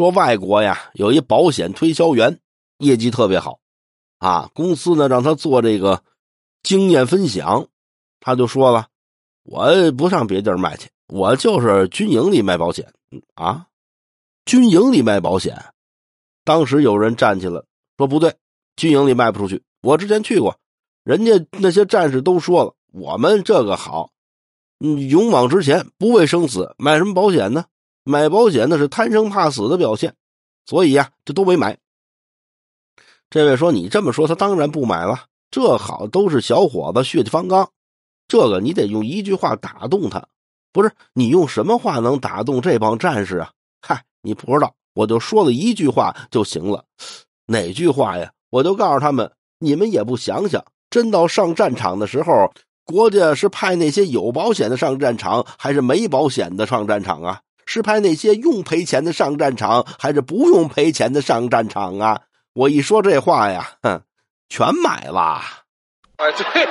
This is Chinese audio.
说外国呀有一保险推销员，业绩特别好，啊，公司呢让他做这个经验分享，他就说了，我不上别地儿卖去，我就是军营里卖保险啊，军营里卖保险。当时有人站起来说不对，军营里卖不出去，我之前去过，人家那些战士都说了，我们这个好，嗯，勇往直前，不畏生死，买什么保险呢？买保险那是贪生怕死的表现，所以呀，这都没买。这位说：“你这么说，他当然不买了。这好都是小伙子，血气方刚，这个你得用一句话打动他。不是你用什么话能打动这帮战士啊？嗨，你不知道，我就说了一句话就行了。哪句话呀？我就告诉他们，你们也不想想，真到上战场的时候，国家是派那些有保险的上战场，还是没保险的上战场啊？”是派那些用赔钱的上战场，还是不用赔钱的上战场啊？我一说这话呀，哼，全买了。哎，对。